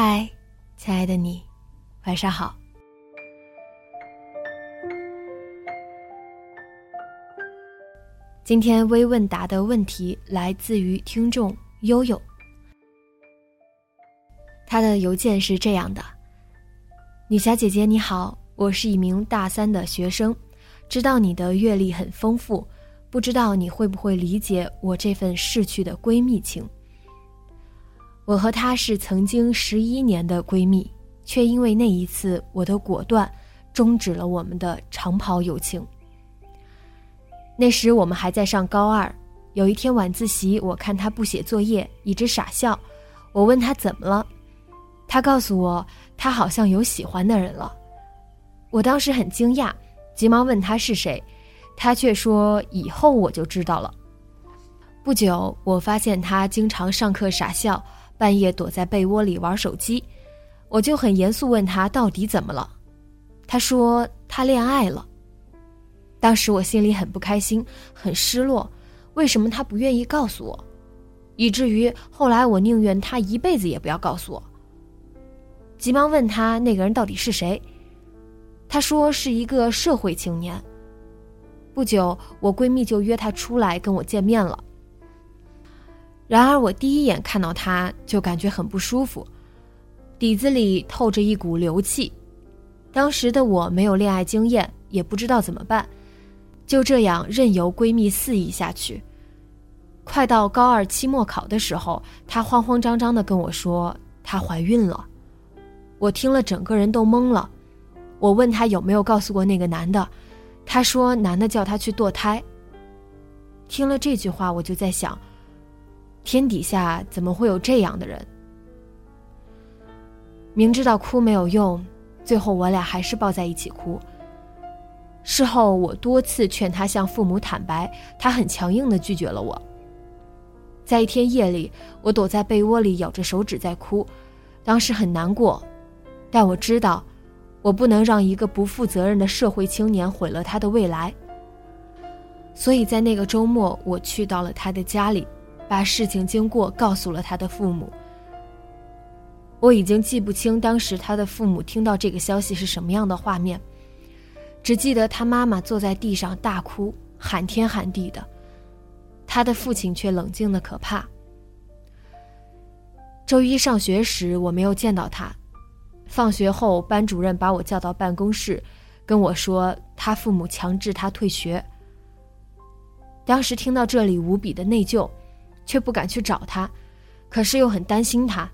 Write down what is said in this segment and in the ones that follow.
嗨，亲爱的你，晚上好。今天微问答的问题来自于听众悠悠，他的邮件是这样的：女侠姐姐你好，我是一名大三的学生，知道你的阅历很丰富，不知道你会不会理解我这份逝去的闺蜜情。我和她是曾经十一年的闺蜜，却因为那一次我的果断，终止了我们的长跑友情。那时我们还在上高二，有一天晚自习，我看她不写作业，一直傻笑。我问她怎么了，她告诉我她好像有喜欢的人了。我当时很惊讶，急忙问她是谁，她却说以后我就知道了。不久，我发现她经常上课傻笑。半夜躲在被窝里玩手机，我就很严肃问他到底怎么了。他说他恋爱了。当时我心里很不开心，很失落。为什么他不愿意告诉我？以至于后来我宁愿他一辈子也不要告诉我。急忙问他那个人到底是谁。他说是一个社会青年。不久，我闺蜜就约他出来跟我见面了。然而，我第一眼看到他就感觉很不舒服，底子里透着一股流气。当时的我没有恋爱经验，也不知道怎么办，就这样任由闺蜜肆意下去。快到高二期末考的时候，她慌慌张张的跟我说她怀孕了。我听了，整个人都懵了。我问她有没有告诉过那个男的，她说男的叫她去堕胎。听了这句话，我就在想。天底下怎么会有这样的人？明知道哭没有用，最后我俩还是抱在一起哭。事后我多次劝他向父母坦白，他很强硬的拒绝了我。在一天夜里，我躲在被窝里咬着手指在哭，当时很难过，但我知道，我不能让一个不负责任的社会青年毁了他的未来。所以在那个周末，我去到了他的家里。把事情经过告诉了他的父母。我已经记不清当时他的父母听到这个消息是什么样的画面，只记得他妈妈坐在地上大哭，喊天喊地的，他的父亲却冷静的可怕。周一上学时我没有见到他，放学后班主任把我叫到办公室，跟我说他父母强制他退学。当时听到这里无比的内疚。却不敢去找他，可是又很担心他，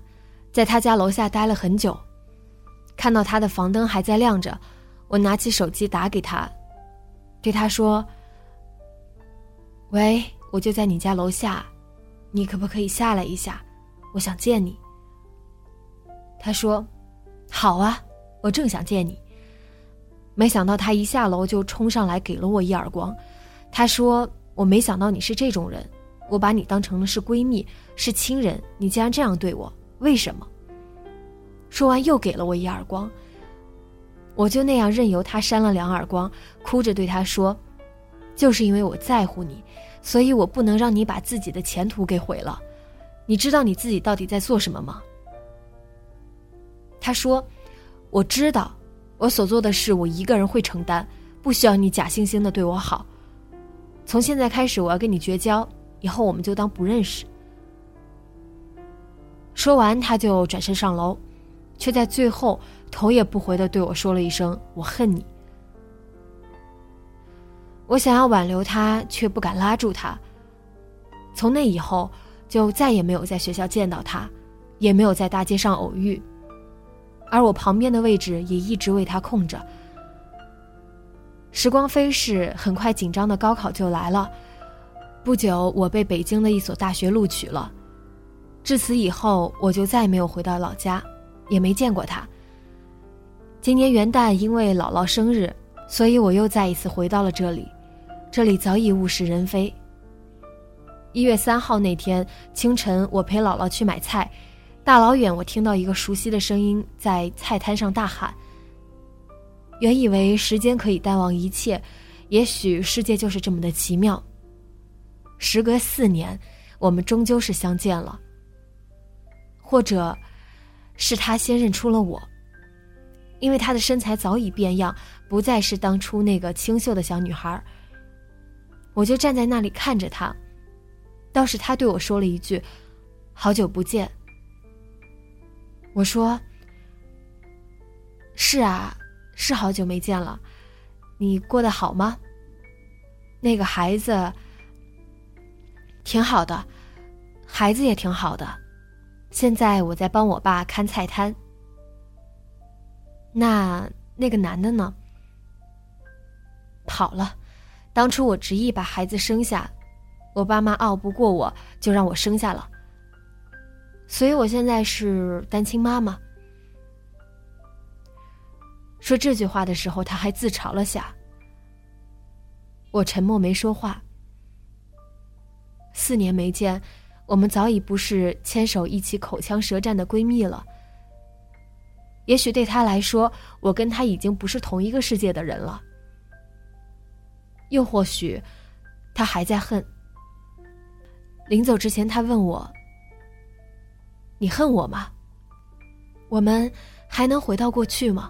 在他家楼下待了很久，看到他的房灯还在亮着，我拿起手机打给他，对他说：“喂，我就在你家楼下，你可不可以下来一下？我想见你。”他说：“好啊，我正想见你。”没想到他一下楼就冲上来给了我一耳光，他说：“我没想到你是这种人。”我把你当成了是闺蜜，是亲人，你竟然这样对我，为什么？说完又给了我一耳光。我就那样任由他扇了两耳光，哭着对他说：“就是因为我在乎你，所以我不能让你把自己的前途给毁了。你知道你自己到底在做什么吗？”他说：“我知道，我所做的事我一个人会承担，不需要你假惺惺的对我好。从现在开始，我要跟你绝交。”以后我们就当不认识。说完，他就转身上楼，却在最后头也不回的对我说了一声“我恨你”。我想要挽留他，却不敢拉住他。从那以后，就再也没有在学校见到他，也没有在大街上偶遇。而我旁边的位置也一直为他空着。时光飞逝，很快紧张的高考就来了。不久，我被北京的一所大学录取了。至此以后，我就再也没有回到老家，也没见过他。今年元旦，因为姥姥生日，所以我又再一次回到了这里。这里早已物是人非。一月三号那天清晨，我陪姥姥去买菜，大老远我听到一个熟悉的声音在菜摊上大喊。原以为时间可以淡忘一切，也许世界就是这么的奇妙。时隔四年，我们终究是相见了。或者，是他先认出了我，因为他的身材早已变样，不再是当初那个清秀的小女孩。我就站在那里看着他，倒是他对我说了一句：“好久不见。”我说：“是啊，是好久没见了，你过得好吗？那个孩子挺好的，孩子也挺好的，现在我在帮我爸看菜摊。那那个男的呢？跑了。”当初我执意把孩子生下，我爸妈拗不过我，就让我生下了。所以我现在是单亲妈妈。说这句话的时候，他还自嘲了下。我沉默没说话。四年没见，我们早已不是牵手一起口腔舌战的闺蜜了。也许对他来说，我跟他已经不是同一个世界的人了。又或许，他还在恨。临走之前，他问我：“你恨我吗？我们还能回到过去吗？”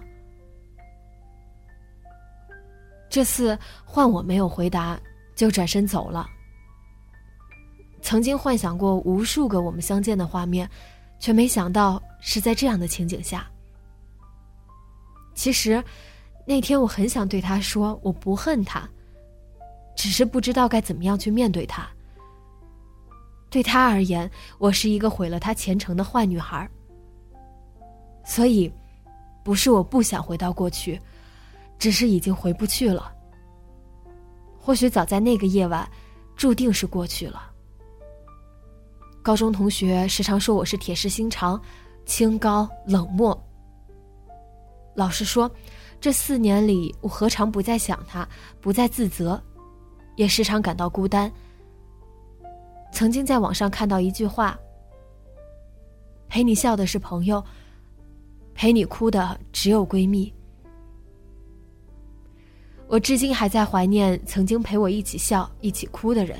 这次换我没有回答，就转身走了。曾经幻想过无数个我们相见的画面，却没想到是在这样的情景下。其实，那天我很想对他说：“我不恨他。”只是不知道该怎么样去面对他。对他而言，我是一个毁了他前程的坏女孩。所以，不是我不想回到过去，只是已经回不去了。或许早在那个夜晚，注定是过去了。高中同学时常说我是铁石心肠、清高冷漠。老实说，这四年里，我何尝不在想他，不再自责。也时常感到孤单。曾经在网上看到一句话：“陪你笑的是朋友，陪你哭的只有闺蜜。”我至今还在怀念曾经陪我一起笑、一起哭的人。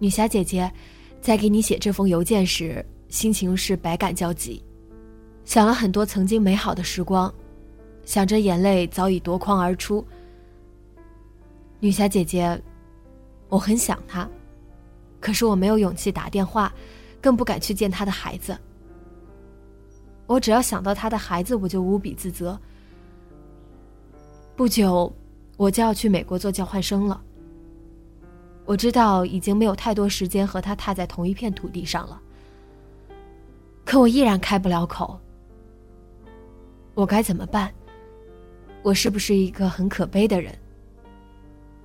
女侠姐姐，在给你写这封邮件时，心情是百感交集，想了很多曾经美好的时光，想着眼泪早已夺眶而出。女侠姐姐，我很想他，可是我没有勇气打电话，更不敢去见他的孩子。我只要想到他的孩子，我就无比自责。不久，我就要去美国做交换生了。我知道已经没有太多时间和他踏在同一片土地上了，可我依然开不了口。我该怎么办？我是不是一个很可悲的人？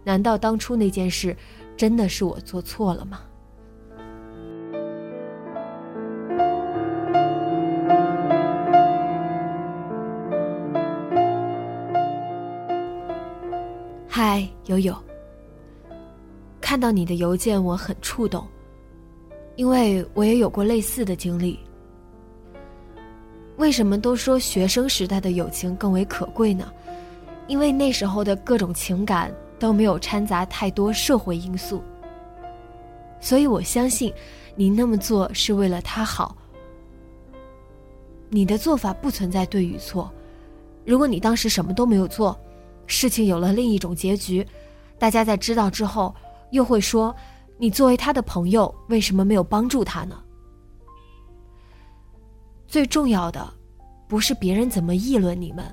难道当初那件事，真的是我做错了吗？嗨，悠悠，看到你的邮件，我很触动，因为我也有过类似的经历。为什么都说学生时代的友情更为可贵呢？因为那时候的各种情感。都没有掺杂太多社会因素，所以我相信，你那么做是为了他好。你的做法不存在对与错，如果你当时什么都没有做，事情有了另一种结局，大家在知道之后又会说，你作为他的朋友为什么没有帮助他呢？最重要的不是别人怎么议论你们，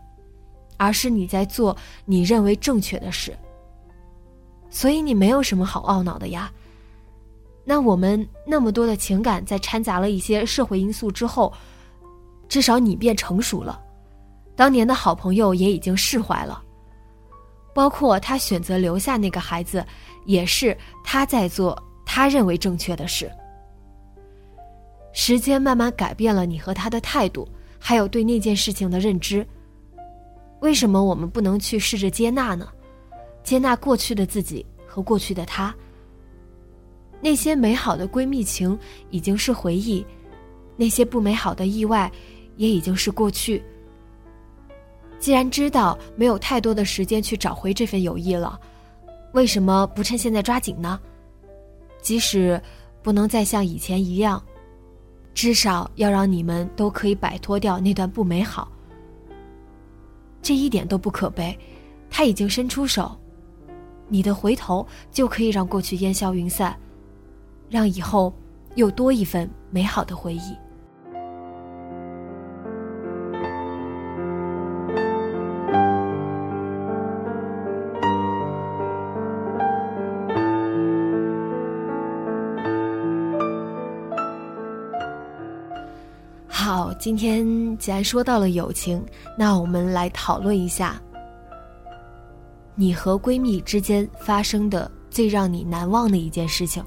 而是你在做你认为正确的事。所以你没有什么好懊恼的呀。那我们那么多的情感，在掺杂了一些社会因素之后，至少你变成熟了，当年的好朋友也已经释怀了。包括他选择留下那个孩子，也是他在做他认为正确的事。时间慢慢改变了你和他的态度，还有对那件事情的认知。为什么我们不能去试着接纳呢？接纳过去的自己和过去的他。那些美好的闺蜜情已经是回忆，那些不美好的意外也已经是过去。既然知道没有太多的时间去找回这份友谊了，为什么不趁现在抓紧呢？即使不能再像以前一样，至少要让你们都可以摆脱掉那段不美好。这一点都不可悲，他已经伸出手，你的回头就可以让过去烟消云散。让以后又多一份美好的回忆。今天既然说到了友情，那我们来讨论一下，你和闺蜜之间发生的最让你难忘的一件事情。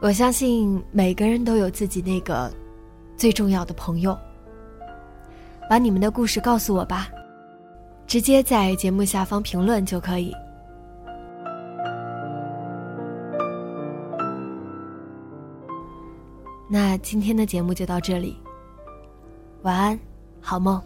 我相信每个人都有自己那个最重要的朋友。把你们的故事告诉我吧，直接在节目下方评论就可以。那今天的节目就到这里，晚安，好梦。